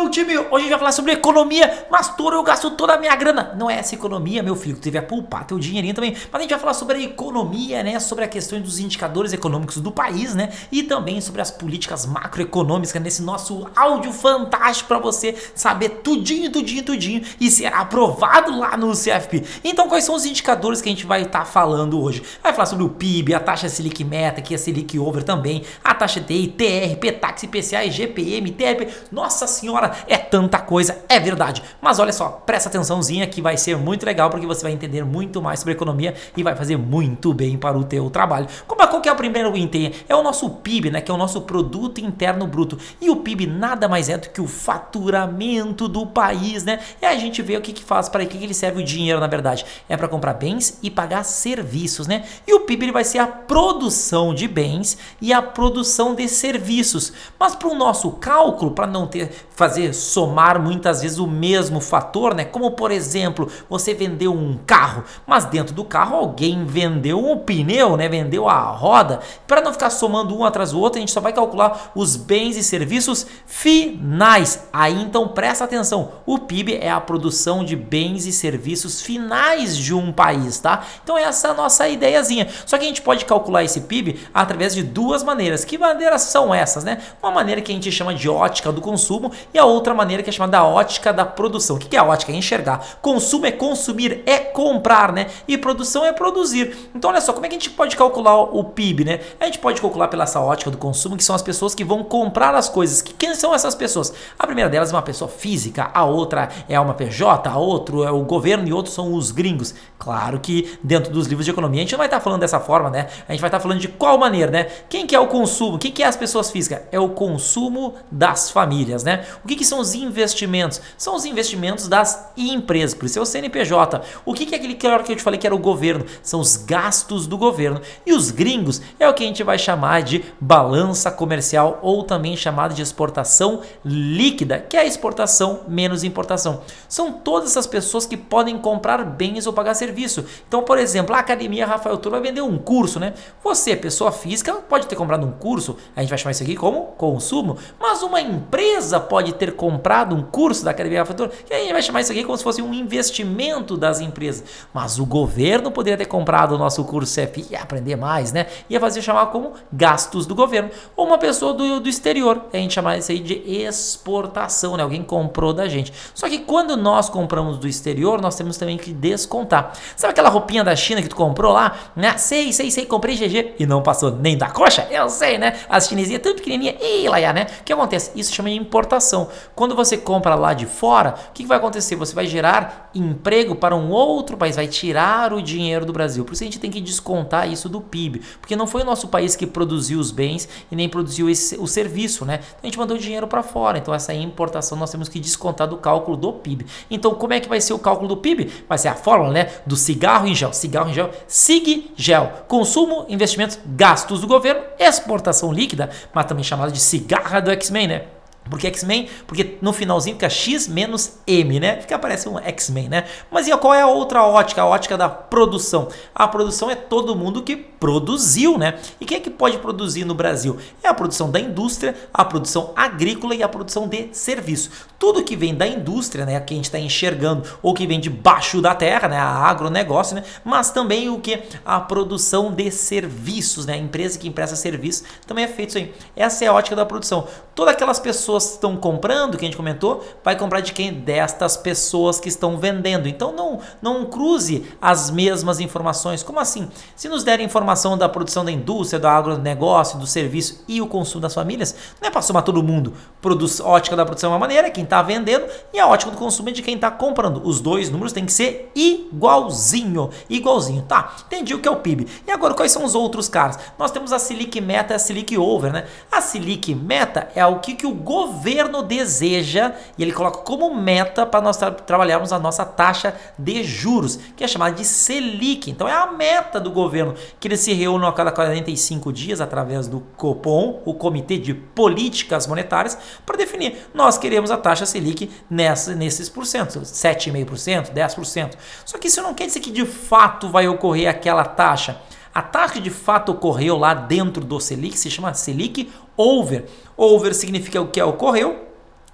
meu time! Hoje a gente vai falar sobre economia, mas Toro, eu gasto toda a minha grana. Não é essa economia, meu filho, que teve a poupar teu dinheirinho também. Mas a gente vai falar sobre a economia, né? Sobre a questão dos indicadores econômicos do país, né? E também sobre as políticas macroeconômicas nesse nosso áudio fantástico para você saber tudinho, tudinho, tudinho e ser aprovado lá no CFP. Então, quais são os indicadores que a gente vai estar tá falando hoje? Vai falar sobre o PIB, a taxa Selic Meta, que é Selic Over também, a taxa DI, TR, PTAX, IPCA, GPM, TRP. Nossa senhora, é tanta coisa, é verdade. Mas olha só, presta atençãozinha que vai ser muito legal porque você vai entender muito mais sobre economia e vai fazer muito bem para o teu trabalho. Como, qual que é o primeiro item? É o nosso PIB, né, que é o nosso produto interno bruto. E o PIB nada mais é do que o faturamento do país, né? E a gente vê o que que faz para que, que ele serve o dinheiro, na verdade. É para comprar bens e pagar serviços, né? E o PIB ele vai ser a produção de bens e a produção de serviços. Mas para o nosso cálculo, para não ter fazer somar muitas vezes o mesmo fator, né? Como por exemplo, você vendeu um carro, mas dentro do carro alguém vendeu um pneu, né? Vendeu a roda. Para não ficar somando um atrás do outro, a gente só vai calcular os bens e serviços finais. Aí então presta atenção, o PIB é a produção de bens e serviços finais de um país, tá? Então essa é a nossa ideiazinha. Só que a gente pode calcular esse PIB através de duas maneiras. Que maneiras são essas, né? Uma maneira que a gente chama de ótica do consumo e a outra maneira que é chamada ótica da produção. O que é a ótica? É enxergar. Consumo é consumir, é comprar, né? E produção é produzir. Então, olha só, como é que a gente pode calcular o PIB, né? A gente pode calcular pela essa ótica do consumo, que são as pessoas que vão comprar as coisas. Que, quem são essas pessoas? A primeira delas é uma pessoa física, a outra é uma PJ, a outro é o governo e outros são os gringos. Claro que dentro dos livros de economia a gente não vai estar falando dessa forma, né? A gente vai estar falando de qual maneira, né? Quem que é o consumo? Quem que é as pessoas físicas? É o consumo das famílias, né? O que, que são os investimentos? São os investimentos das empresas, por isso é o CNPJ. O que, que é aquele que eu te falei que era o governo? São os gastos do governo. E os gringos é o que a gente vai chamar de balança comercial ou também chamado de exportação líquida, que é a exportação menos importação. São todas essas pessoas que podem comprar bens ou pagar serviço. Então, por exemplo, a Academia Rafael Tour vai vender um curso, né? Você, pessoa física, pode ter comprado um curso, a gente vai chamar isso aqui como consumo, mas uma empresa pode ter comprado um curso da Academia Tour, que a gente vai chamar isso aqui como se fosse um investimento das empresas. Mas o governo poderia ter comprado o nosso curso CFI e aprender mais, né? Ia fazer chamar como gastos do governo. Ou uma pessoa do, do exterior, a gente chama isso aí de exportação, né? Alguém comprou da gente. Só que quando nós compramos do exterior, nós temos também que descontar. Sabe aquela roupinha da China que tu comprou lá? Né? Sei, sei, sei, comprei GG e não passou nem da coxa? Eu sei, né? As chinesinhas tão pequenininha, e lá, né? O que acontece? Isso chama de importação. Quando você compra lá de fora, o que, que vai acontecer? Você vai gerar emprego para um outro país, vai tirar o dinheiro do Brasil. Por isso a gente tem que descontar isso do PIB, porque não foi o nosso país que produziu os bens e nem produziu esse, o serviço, né? Então a gente mandou dinheiro para fora. Então essa importação nós temos que descontar do cálculo do PIB. Então como é que vai ser o cálculo do PIB? Vai ser a fórmula, né? Do cigarro em gel. Cigarro em gel, SIG gel. Consumo, investimentos, gastos do governo, exportação líquida, mas também chamado de cigarra do X-Men, né? Porque X-Men, porque no finalzinho fica X menos M, né? Fica parece um X-Men, né? Mas e qual é a outra ótica? A ótica da produção. A produção é todo mundo que produziu, né? E quem é que pode produzir no Brasil? É a produção da indústria, a produção agrícola e a produção de serviço. Tudo que vem da indústria, né? Que a gente está enxergando, ou que vem debaixo da terra, né? A agronegócio, né? Mas também o que? A produção de serviços, né? A empresa que empresta serviço também é feito isso aí. Essa é a ótica da produção. Todas aquelas pessoas pessoas estão comprando, que a gente comentou, vai comprar de quem? Destas pessoas que estão vendendo. Então não, não cruze as mesmas informações. Como assim? Se nos derem informação da produção da indústria, do agronegócio, do serviço e o consumo das famílias, não é para somar todo mundo. Produz, ótica da produção é uma maneira, quem está vendendo, e a ótica do consumo é de quem está comprando. Os dois números têm que ser igualzinho. Igualzinho, tá? Entendi o que é o PIB. E agora, quais são os outros caras? Nós temos a Selic Meta e a Selic Over, né? A Selic Meta é o que, que o governo governo deseja e ele coloca como meta para nós tra trabalharmos a nossa taxa de juros, que é chamada de Selic. Então é a meta do governo que ele se reúne a cada 45 dias através do Copom, o Comitê de Políticas Monetárias, para definir. Nós queremos a taxa Selic nessa, nesses porcentos, 7,5%, 10%. Só que isso não quer dizer que de fato vai ocorrer aquela taxa. A taxa que de fato ocorreu lá dentro do Selic se chama Selic Over. Over significa o que ocorreu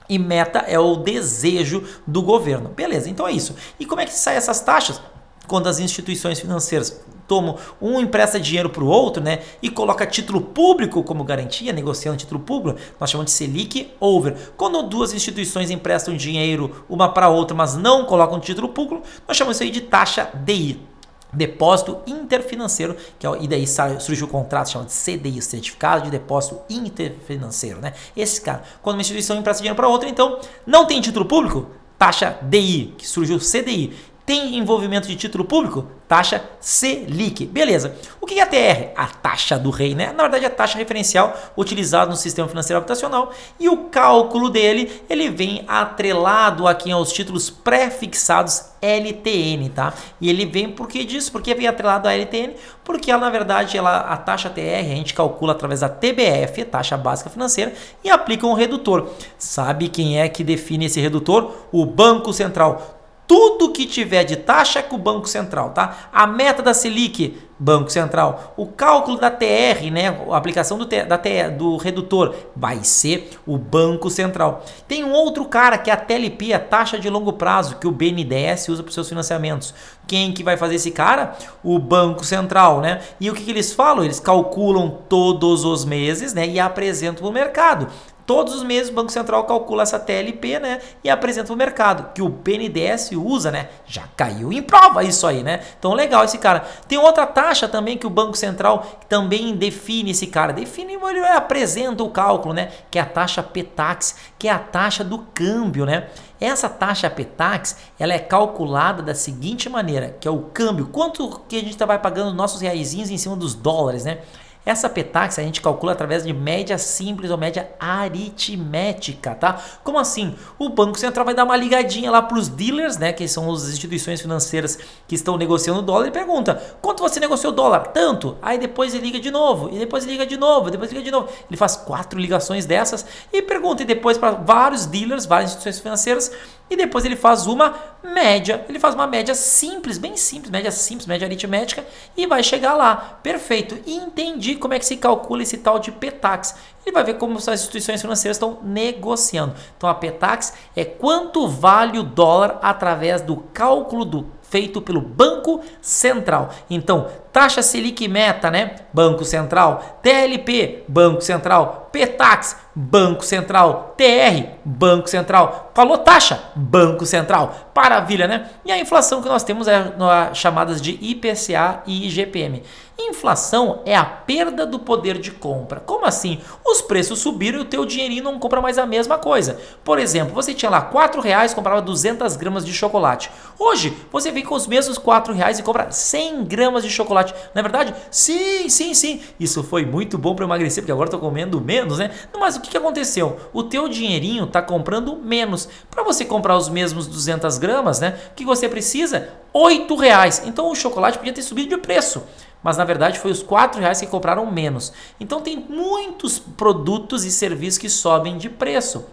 e meta é o desejo do governo. Beleza, então é isso. E como é que sai essas taxas? Quando as instituições financeiras tomam um empresta dinheiro para o outro, né, e coloca título público como garantia, negociando título público, nós chamamos de Selic over. Quando duas instituições emprestam dinheiro uma para outra, mas não colocam título público, nós chamamos isso aí de taxa DI depósito interfinanceiro, que é, e daí surge o contrato chamado CDI, Certificado de Depósito Interfinanceiro, né? Esse cara, quando uma instituição empresta dinheiro para outra, então não tem título público, taxa DI, que surgiu CDI. Tem envolvimento de título público? Taxa Selic. Beleza. O que é a TR? A taxa do rei, né? Na verdade, é a taxa referencial utilizada no sistema financeiro habitacional e o cálculo dele, ele vem atrelado aqui aos títulos pré-fixados LTN, tá? E ele vem por que disso? Porque vem atrelado à LTN? Porque ela, na verdade, ela, a taxa TR a gente calcula através da TBF, taxa básica financeira, e aplica um redutor. Sabe quem é que define esse redutor? O Banco Central tudo que tiver de taxa é com o Banco Central, tá? A meta da Selic, Banco Central. O cálculo da TR, né? A aplicação do, da TR, do redutor vai ser o Banco Central. Tem um outro cara que é a TLP, a taxa de longo prazo, que o BNDES usa para os seus financiamentos. Quem que vai fazer esse cara? O Banco Central, né? E o que, que eles falam? Eles calculam todos os meses, né? E apresentam para o mercado. Todos os meses o Banco Central calcula essa TLP, né, e apresenta o mercado, que o BNDES usa, né? Já caiu em prova isso aí, né? Então legal esse cara. Tem outra taxa também que o Banco Central também define esse cara, define, ele apresenta o cálculo, né, que é a taxa PTax, que é a taxa do câmbio, né? Essa taxa PTax, ela é calculada da seguinte maneira, que é o câmbio, quanto que a gente tá vai pagando nossos reaisinhos em cima dos dólares, né? Essa petax a gente calcula através de média simples ou média aritmética, tá? Como assim? O Banco Central vai dar uma ligadinha lá para os dealers, né, que são as instituições financeiras que estão negociando o dólar e pergunta: "Quanto você negociou o dólar?" Tanto. Aí depois ele liga de novo, e depois ele liga de novo, depois liga de novo. Ele faz quatro ligações dessas e pergunta e depois para vários dealers, várias instituições financeiras e depois ele faz uma média. Ele faz uma média simples, bem simples, média simples, média aritmética e vai chegar lá. Perfeito. E entendi como é que se calcula esse tal de PETAX. Ele vai ver como as instituições financeiras estão negociando. Então a PETAX é quanto vale o dólar através do cálculo do feito pelo Banco Central. Então, taxa Selic meta, né? Banco Central, TLP, Banco Central, PETAX, Banco Central, TR, Banco Central. Falou taxa, Banco Central. Maravilha, né? E a inflação que nós temos é chamadas de IPCA e IGPM. Inflação é a perda do poder de compra. Como assim? Os preços subiram e o teu dinheirinho não compra mais a mesma coisa. Por exemplo, você tinha lá 4 reais comprava 200 gramas de chocolate. Hoje, você vem com os mesmos 4 reais e compra 100 gramas de chocolate. Não é verdade? Sim, sim, sim. Isso foi muito bom para emagrecer, porque agora estou comendo menos, né? Mas o que, aconteceu? O teu dinheirinho está comprando menos. Para você comprar os mesmos 200 gramas, né? O que você precisa? 8 reais. Então o chocolate podia ter subido de preço mas na verdade foi os 4 reais que compraram menos. Então tem muitos produtos e serviços que sobem de preço.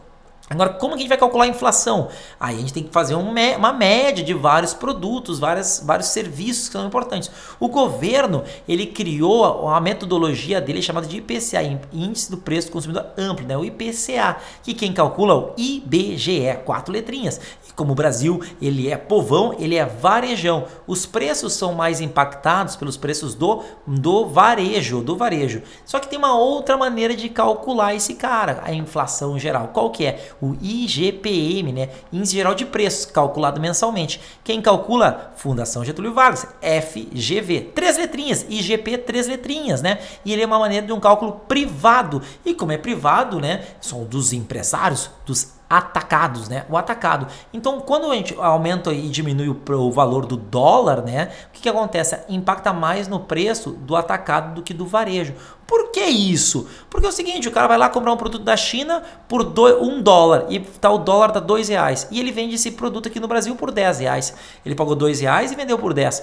Agora, como que a gente vai calcular a inflação? Aí a gente tem que fazer uma média de vários produtos, várias, vários serviços que são importantes. O governo ele criou uma metodologia dele chamada de IPCA, Índice do Preço do Consumidor Amplo, né? o IPCA, que quem calcula é o IBGE, quatro letrinhas. Como o Brasil ele é povão, ele é varejão. Os preços são mais impactados pelos preços do, do varejo, do varejo. Só que tem uma outra maneira de calcular esse cara, a inflação geral. Qual que é? o IGPM, né? Índice Geral de Preços, calculado mensalmente. Quem calcula? Fundação Getúlio Vargas, FGV. Três letrinhas, IGP, três letrinhas, né? E ele é uma maneira de um cálculo privado. E como é privado, né? São dos empresários, dos atacados, né? O atacado. Então, quando a gente aumenta e diminui o, o valor do dólar, né? O que, que acontece? Impacta mais no preço do atacado do que do varejo. Por que isso? Porque é o seguinte, o cara vai lá comprar um produto da China por do, um dólar e tá, o dólar dá dois reais. E ele vende esse produto aqui no Brasil por 10 reais. Ele pagou dois reais e vendeu por 10.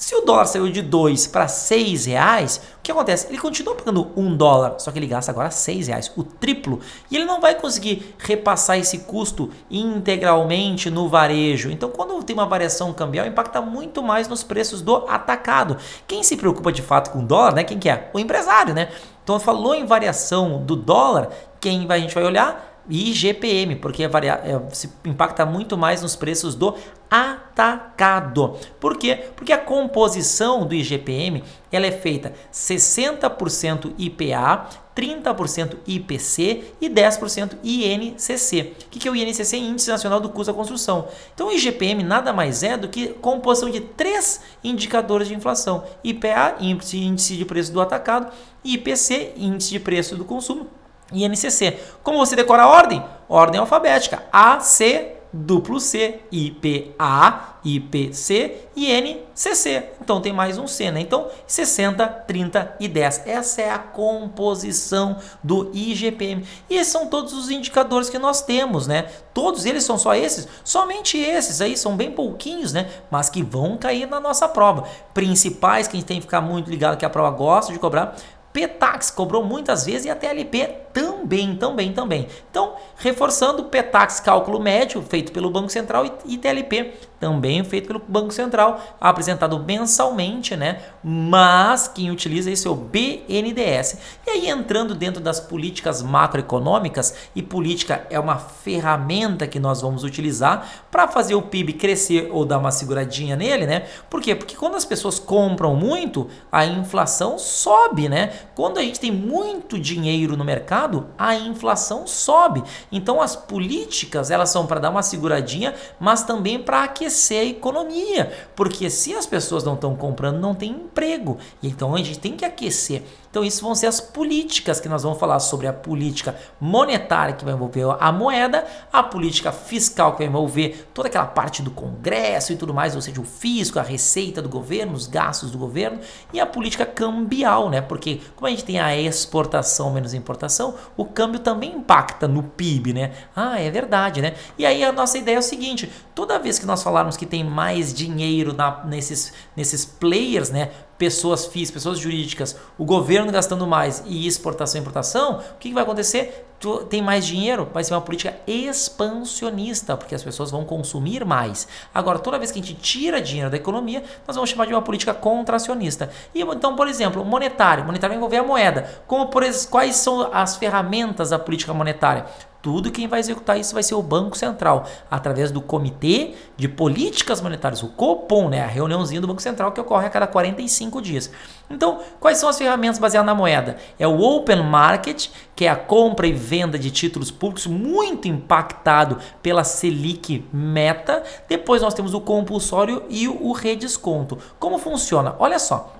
Se o dólar saiu de 2 para 6 reais, o que acontece? Ele continua pagando 1 dólar, só que ele gasta agora 6 reais, o triplo. E ele não vai conseguir repassar esse custo integralmente no varejo. Então, quando tem uma variação cambial, impacta muito mais nos preços do atacado. Quem se preocupa de fato com o dólar, né? Quem que é? O empresário, né? Então, falou em variação do dólar, quem a gente vai olhar? IGPM, porque varia, é, se impacta muito mais nos preços do atacado. Por quê? Porque a composição do IGPM ela é feita 60% IPA, 30% IPC e 10% INCC. O que é o INCC? Índice Nacional do Custo da Construção. Então o IGPM nada mais é do que composição de três indicadores de inflação: IPA, índice de preço do atacado, IPC, índice de preço do consumo, e INCC. Como você decora a ordem? Ordem alfabética: A, C, duplo C, IPA, IPC e NCC. Então tem mais um C, né? Então 60, 30 e 10. Essa é a composição do IGPM. E esses são todos os indicadores que nós temos, né? Todos eles são só esses? Somente esses aí, são bem pouquinhos, né? Mas que vão cair na nossa prova. Principais que a gente tem que ficar muito ligado que a prova gosta de cobrar Petax cobrou muitas vezes e a TLP também, também, também. Então, reforçando, Petax cálculo médio feito pelo Banco Central e, TLP também feito pelo Banco Central, apresentado mensalmente, né? Mas quem utiliza esse é o BNDES. E aí entrando dentro das políticas macroeconômicas, e política é uma ferramenta que nós vamos utilizar para fazer o PIB crescer ou dar uma seguradinha nele, né? Por quê? Porque quando as pessoas compram muito, a inflação sobe, né? Quando a gente tem muito dinheiro no mercado, a inflação sobe. Então as políticas, elas são para dar uma seguradinha, mas também para aquecer a economia, porque se as pessoas não estão comprando, não tem emprego. Então a gente tem que aquecer. Então, isso vão ser as políticas que nós vamos falar sobre a política monetária que vai envolver a moeda, a política fiscal que vai envolver toda aquela parte do Congresso e tudo mais, ou seja, o fisco, a receita do governo, os gastos do governo, e a política cambial, né? Porque como a gente tem a exportação menos importação, o câmbio também impacta no PIB, né? Ah, é verdade, né? E aí a nossa ideia é o seguinte: toda vez que nós falarmos que tem mais dinheiro na, nesses, nesses players, né? pessoas físicas, pessoas jurídicas, o governo gastando mais e exportação e importação, o que, que vai acontecer? Tem mais dinheiro, vai ser uma política expansionista, porque as pessoas vão consumir mais. Agora, toda vez que a gente tira dinheiro da economia, nós vamos chamar de uma política contracionista. E então, por exemplo, monetário, monetário vai envolver a moeda. Como por quais são as ferramentas da política monetária? Tudo quem vai executar isso vai ser o Banco Central, através do Comitê de Políticas Monetárias, o COPOM, né? a reuniãozinha do Banco Central que ocorre a cada 45 dias. Então, quais são as ferramentas baseadas na moeda? É o Open Market, que é a compra e venda de títulos públicos, muito impactado pela Selic meta. Depois nós temos o compulsório e o redesconto. Como funciona? Olha só.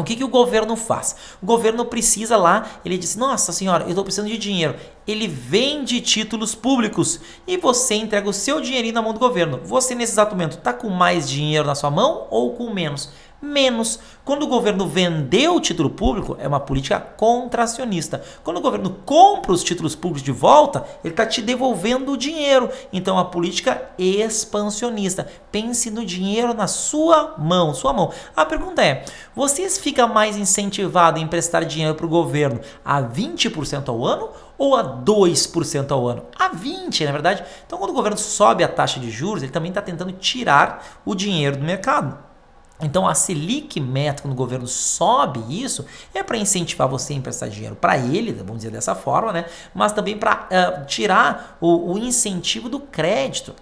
O que, que o governo faz? O governo precisa lá, ele diz: Nossa senhora, eu estou precisando de dinheiro. Ele vende títulos públicos e você entrega o seu dinheirinho na mão do governo. Você, nesse exato momento, está com mais dinheiro na sua mão ou com menos? Menos. Quando o governo vendeu o título público, é uma política contracionista. Quando o governo compra os títulos públicos de volta, ele está te devolvendo o dinheiro. Então, é uma política expansionista. Pense no dinheiro na sua mão, sua mão. A pergunta é: vocês ficam mais incentivados a emprestar dinheiro para o governo a 20% ao ano ou a 2% ao ano? A 20%, na verdade. Então, quando o governo sobe a taxa de juros, ele também está tentando tirar o dinheiro do mercado. Então a Selic meta, quando o governo sobe isso, é para incentivar você a emprestar dinheiro para ele, vamos dizer dessa forma, né? mas também para uh, tirar o, o incentivo do crédito.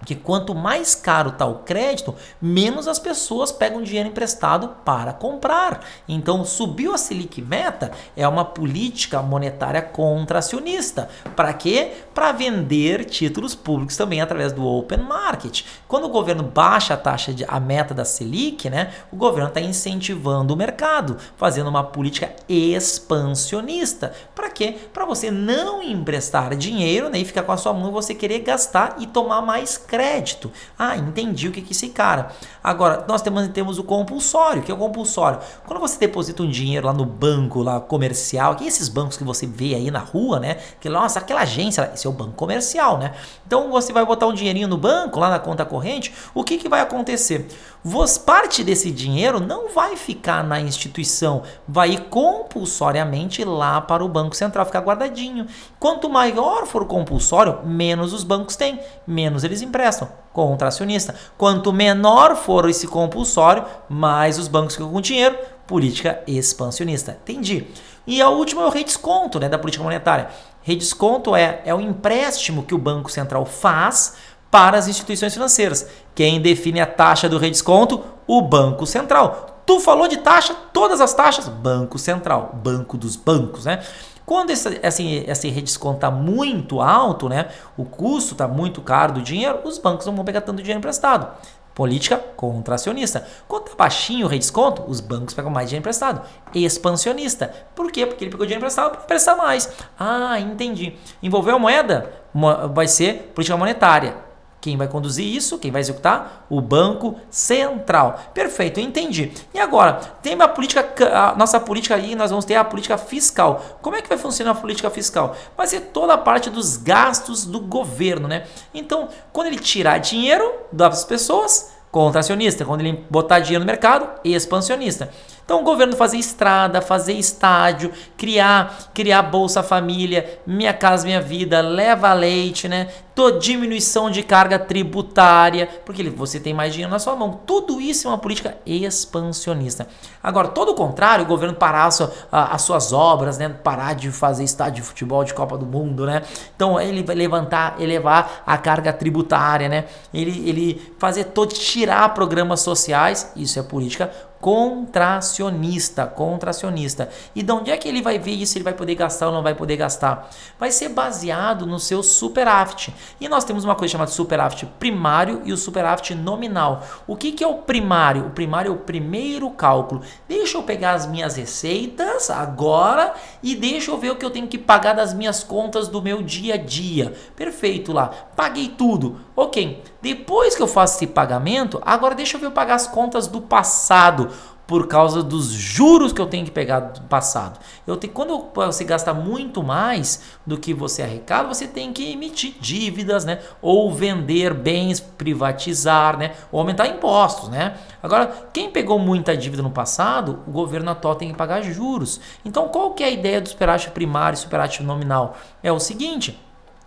Porque quanto mais caro está o crédito, menos as pessoas pegam dinheiro emprestado para comprar. Então, subiu a Selic meta é uma política monetária contracionista. Para quê? Para vender títulos públicos também através do open market. Quando o governo baixa a taxa de a meta da Selic, né, o governo está incentivando o mercado, fazendo uma política expansionista. Para quê? Para você não emprestar dinheiro né, e ficar com a sua mão e você querer gastar e tomar mais crédito. Ah, entendi o que é esse cara. Agora, nós temos, temos o compulsório. Que é o compulsório? Quando você deposita um dinheiro lá no banco lá comercial, que esses bancos que você vê aí na rua, né? Que, nossa, aquela agência, esse é o banco comercial, né? Então você vai botar um dinheirinho no banco, lá na conta corrente, o que, que vai acontecer? Você, parte desse dinheiro não vai ficar na instituição, vai ir compulsoriamente lá para o Banco Central, ficar guardadinho. Quanto maior for o compulsório, menos os bancos têm, menos eles emprestam. Contracionista. Quanto menor for esse compulsório, mais os bancos ficam com dinheiro. Política expansionista. Entendi. E a última é o redesconto né, da política monetária. Redesconto é, é o empréstimo que o Banco Central faz para as instituições financeiras. Quem define a taxa do redesconto? O Banco Central. Tu falou de taxa, todas as taxas? Banco Central, banco dos bancos, né? Quando esse, esse, esse redesconto está muito alto, né? O custo está muito caro do dinheiro, os bancos não vão pegar tanto dinheiro emprestado. Política contracionista. Quando está baixinho o redesconto, os bancos pegam mais dinheiro emprestado. Expansionista. Por quê? Porque ele pegou dinheiro emprestado para emprestar mais. Ah, entendi. Envolveu a moeda? Vai ser política monetária quem vai conduzir isso? Quem vai executar? O Banco Central. Perfeito, entendi. E agora, tem uma política, a nossa política aí, nós vamos ter a política fiscal. Como é que vai funcionar a política fiscal? Vai ser toda a parte dos gastos do governo, né? Então, quando ele tirar dinheiro das pessoas, contracionista. Quando ele botar dinheiro no mercado, expansionista. Então o governo fazer estrada, fazer estádio, criar, criar Bolsa Família, Minha Casa Minha Vida, leva leite, né? Diminuição de carga tributária, porque você tem mais dinheiro na sua mão. Tudo isso é uma política expansionista. Agora, todo o contrário, o governo parar as suas obras, né? Parar de fazer estádio de futebol de Copa do Mundo, né? Então ele vai levantar, elevar a carga tributária, né? Ele, ele fazer todo, tirar programas sociais, isso é política contracionista, contracionista. E de onde é que ele vai ver isso? Ele vai poder gastar ou não vai poder gastar? Vai ser baseado no seu superávit. E nós temos uma coisa chamada superávit primário e o superávit nominal. O que, que é o primário? O primário é o primeiro cálculo. Deixa eu pegar as minhas receitas agora e deixa eu ver o que eu tenho que pagar das minhas contas do meu dia a dia. Perfeito lá. Paguei tudo. Ok. Depois que eu faço esse pagamento, agora deixa eu ver eu pagar as contas do passado por causa dos juros que eu tenho que pegar do passado. Eu tenho, quando você gasta muito mais do que você arrecada, você tem que emitir dívidas, né? Ou vender bens, privatizar, né? Ou aumentar impostos, né? Agora, quem pegou muita dívida no passado, o governo atual tem que pagar juros. Então, qual que é a ideia do superávit primário e superávit nominal? É o seguinte,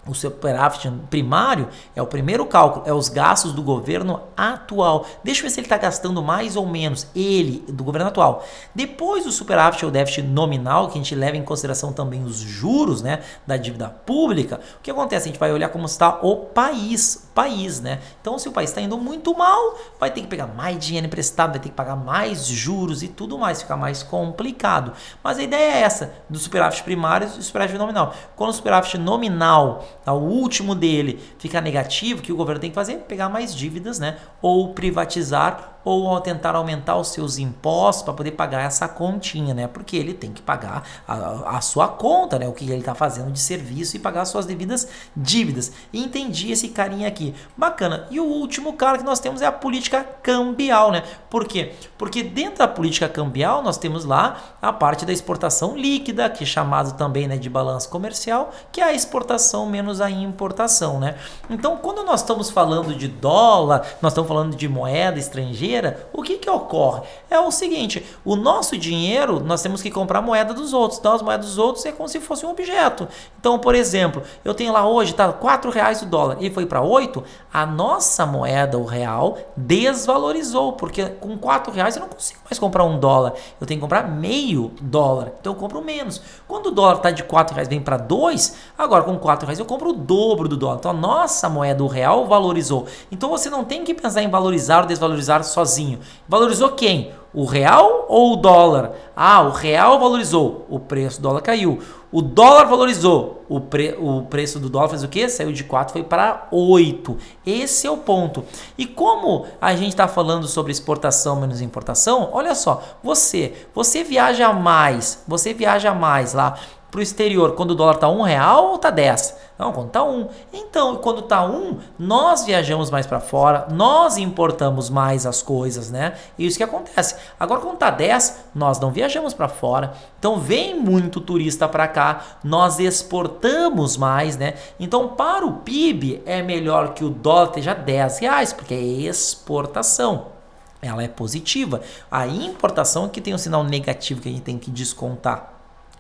o superávit primário é o primeiro cálculo, é os gastos do governo atual. Deixa eu ver se ele está gastando mais ou menos, ele, do governo atual. Depois do superávit é o déficit nominal, que a gente leva em consideração também os juros né, da dívida pública. O que acontece? A gente vai olhar como está o país, país, né? Então, se o país está indo muito mal, vai ter que pegar mais dinheiro emprestado, vai ter que pagar mais juros e tudo mais, fica mais complicado. Mas a ideia é essa, do superávit primário e do superávit nominal. Quando o superávit nominal Tá? o último dele ficar negativo, o que o governo tem que fazer? Pegar mais dívidas, né? Ou privatizar ou tentar aumentar os seus impostos para poder pagar essa continha, né? Porque ele tem que pagar a, a sua conta, né? O que ele está fazendo de serviço e pagar as suas devidas dívidas. entendi esse carinha aqui. Bacana. E o último cara que nós temos é a política cambial, né? Por quê? Porque dentro da política cambial nós temos lá a parte da exportação líquida, que é chamado também né, de balanço comercial, que é a exportação menos a importação, né? Então, quando nós estamos falando de dólar, nós estamos falando de moeda estrangeira, brasileira, o que, que ocorre? É o seguinte: o nosso dinheiro, nós temos que comprar moeda dos outros. Então, as moedas dos outros é como se fosse um objeto. Então, por exemplo, eu tenho lá hoje, tá 4 reais o dólar, e foi para 8, a nossa moeda, o real, desvalorizou, porque com 4 reais eu não consigo mais comprar um dólar. Eu tenho que comprar meio dólar. Então, eu compro menos. Quando o dólar está de 4 reais, vem para 2, agora com 4 reais eu compro o dobro do dólar. Então, a nossa moeda, o real, valorizou. Então, você não tem que pensar em valorizar ou desvalorizar só sozinho. Valorizou quem? O real ou o dólar? Ah, o real valorizou, o preço do dólar caiu. O dólar valorizou, o, pre, o preço do dólar fez o quê? Saiu de 4, foi para 8. Esse é o ponto. E como a gente está falando sobre exportação menos importação, olha só, você, você viaja mais, você viaja mais lá para o exterior quando o dólar está um real ou está 10? Não, quando está um. Então, quando está um, nós viajamos mais para fora, nós importamos mais as coisas, né? Isso que acontece. Agora, quando está 10, nós não viajamos para fora. Então, vem muito turista para cá, nós exportamos mais, né? Então, para o PIB, é melhor que o dólar esteja 10 reais, porque é exportação ela é positiva. A importação é que tem um sinal negativo que a gente tem que descontar.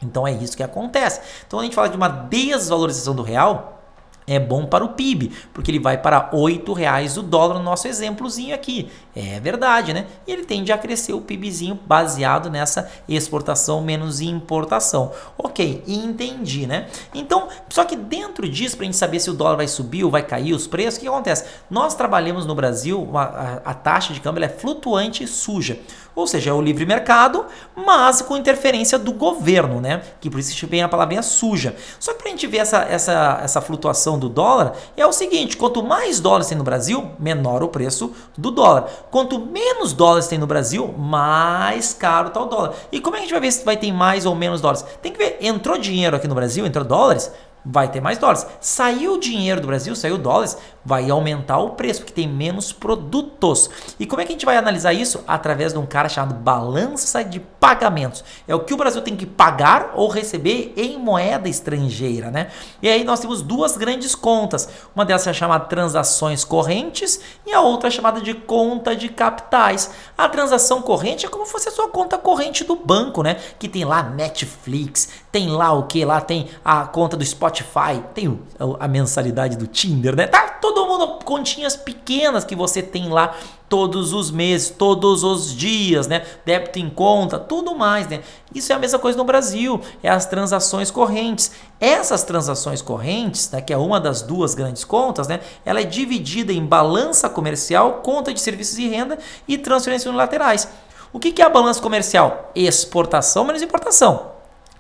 Então é isso que acontece. Então a gente fala de uma desvalorização do real, é bom para o PIB, porque ele vai para R$ reais o dólar no nosso exemplozinho aqui. É verdade, né? E ele tende a crescer o PIBzinho baseado nessa exportação menos importação. Ok, entendi, né? Então, só que dentro disso, para a gente saber se o dólar vai subir ou vai cair os preços, o que acontece? Nós trabalhamos no Brasil, a, a, a taxa de câmbio é flutuante e suja. Ou seja, é o livre mercado, mas com interferência do governo, né? Que por isso vem a palavrinha suja. Só que para a gente ver essa, essa, essa flutuação do dólar, é o seguinte: quanto mais dólares tem no Brasil, menor o preço do dólar. Quanto menos dólares tem no Brasil, mais caro está o dólar. E como é que a gente vai ver se vai ter mais ou menos dólares? Tem que ver, entrou dinheiro aqui no Brasil, entrou dólares, vai ter mais dólares. Saiu dinheiro do Brasil, saiu dólares, vai aumentar o preço, porque tem menos produtos. E como é que a gente vai analisar isso? Através de um cara chamado balança de pagamentos. É o que o Brasil tem que pagar ou receber em moeda estrangeira, né? E aí nós temos duas grandes contas. Uma delas é chamada transações correntes e a outra é chamada de conta de capitais. A transação corrente é como se fosse a sua conta corrente do banco, né? Que tem lá Netflix, tem lá o que? Lá tem a conta do Spotify, tem a mensalidade do Tinder, né? Tá todo mundo continhas pequenas que você tem lá todos os meses, todos os dias, né? Débito em conta, tudo mais, né? Isso é a mesma coisa no Brasil, é as transações correntes. Essas transações correntes, né, que é uma das duas grandes contas, né? Ela é dividida em balança comercial, conta de serviços e renda e transferências unilaterais. O que é a balança comercial? Exportação menos importação.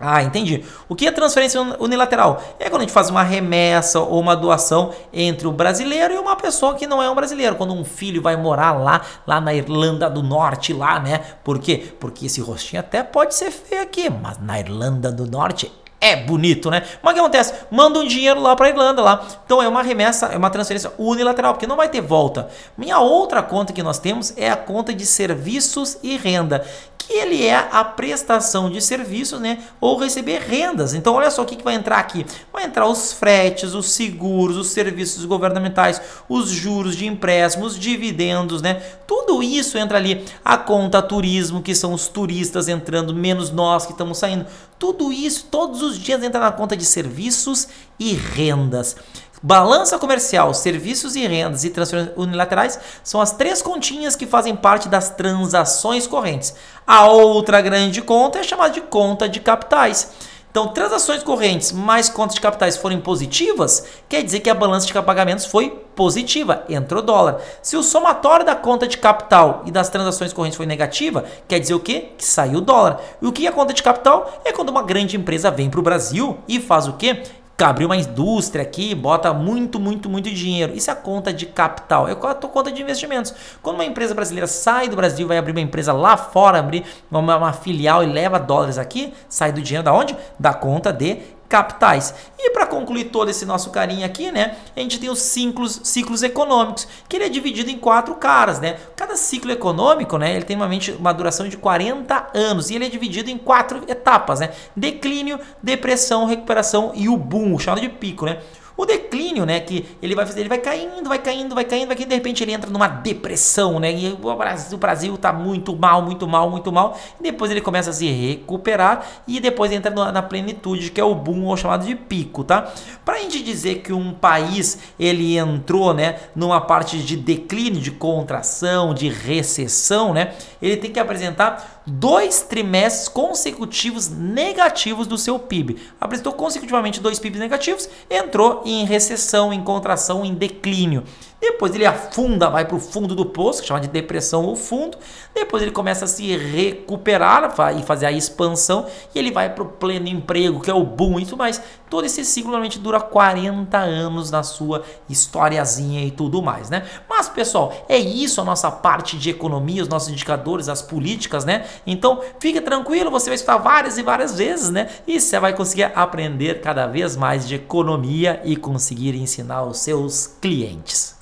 Ah, entendi. O que é transferência unilateral? É quando a gente faz uma remessa ou uma doação entre o brasileiro e uma pessoa que não é um brasileiro. Quando um filho vai morar lá, lá na Irlanda do Norte, lá, né? Por quê? Porque esse rostinho até pode ser feio aqui, mas na Irlanda do Norte é bonito, né? Mas o que acontece? Manda um dinheiro lá para Irlanda lá. Então é uma remessa, é uma transferência unilateral, porque não vai ter volta. Minha outra conta que nós temos é a conta de serviços e renda, que ele é a prestação de serviços, né, ou receber rendas. Então, olha só o que, que vai entrar aqui. Vai entrar os fretes, os seguros, os serviços governamentais, os juros de empréstimos, dividendos, né? Tudo isso entra ali. A conta turismo, que são os turistas entrando, menos nós que estamos saindo. Tudo isso, todos os dias entra na conta de serviços e rendas. Balança comercial, serviços e rendas e transferências unilaterais são as três continhas que fazem parte das transações correntes. A outra grande conta é chamada de conta de capitais. Então, transações correntes mais contas de capitais forem positivas, quer dizer que a balança de pagamentos foi positiva, entrou dólar. Se o somatório da conta de capital e das transações correntes foi negativa, quer dizer o quê? Que saiu dólar. E o que é conta de capital? É quando uma grande empresa vem para o Brasil e faz o quê? Abrir uma indústria aqui, bota muito, muito, muito dinheiro. Isso é a conta de capital, é a conta de investimentos. Quando uma empresa brasileira sai do Brasil, vai abrir uma empresa lá fora, abrir uma, uma filial e leva dólares aqui, sai do dinheiro da onde? Da conta de capitais. E para concluir todo esse nosso carinho aqui, né, a gente tem os ciclos, ciclos econômicos, que ele é dividido em quatro caras, né? Cada ciclo econômico, né, ele tem uma, uma duração de 40 anos e ele é dividido em quatro etapas, né? Declínio, depressão, recuperação e o boom, chamado de pico, né? O declínio, né, que ele vai fazer, ele vai caindo, vai caindo, vai caindo, vai caindo, de repente ele entra numa depressão, né? E o Brasil, o Brasil tá muito mal, muito mal, muito mal. E depois ele começa a se recuperar e depois entra na plenitude, que é o boom ou chamado de pico, tá? Pra gente dizer que um país ele entrou, né, numa parte de declínio, de contração, de recessão, né? Ele tem que apresentar dois trimestres consecutivos negativos do seu PIB. Apresentou consecutivamente dois PIBs negativos, entrou em recessão, em contração, em declínio. Depois ele afunda, vai para o fundo do poço, que chama de depressão ou fundo. Depois ele começa a se recuperar e fazer a expansão. E ele vai para o pleno emprego, que é o boom e tudo mais. Todo esse ciclo normalmente dura 40 anos na sua historiazinha e tudo mais, né? Mas, pessoal, é isso a nossa parte de economia, os nossos indicadores, as políticas, né? Então, fique tranquilo, você vai escutar várias e várias vezes, né? E você vai conseguir aprender cada vez mais de economia e conseguir ensinar os seus clientes.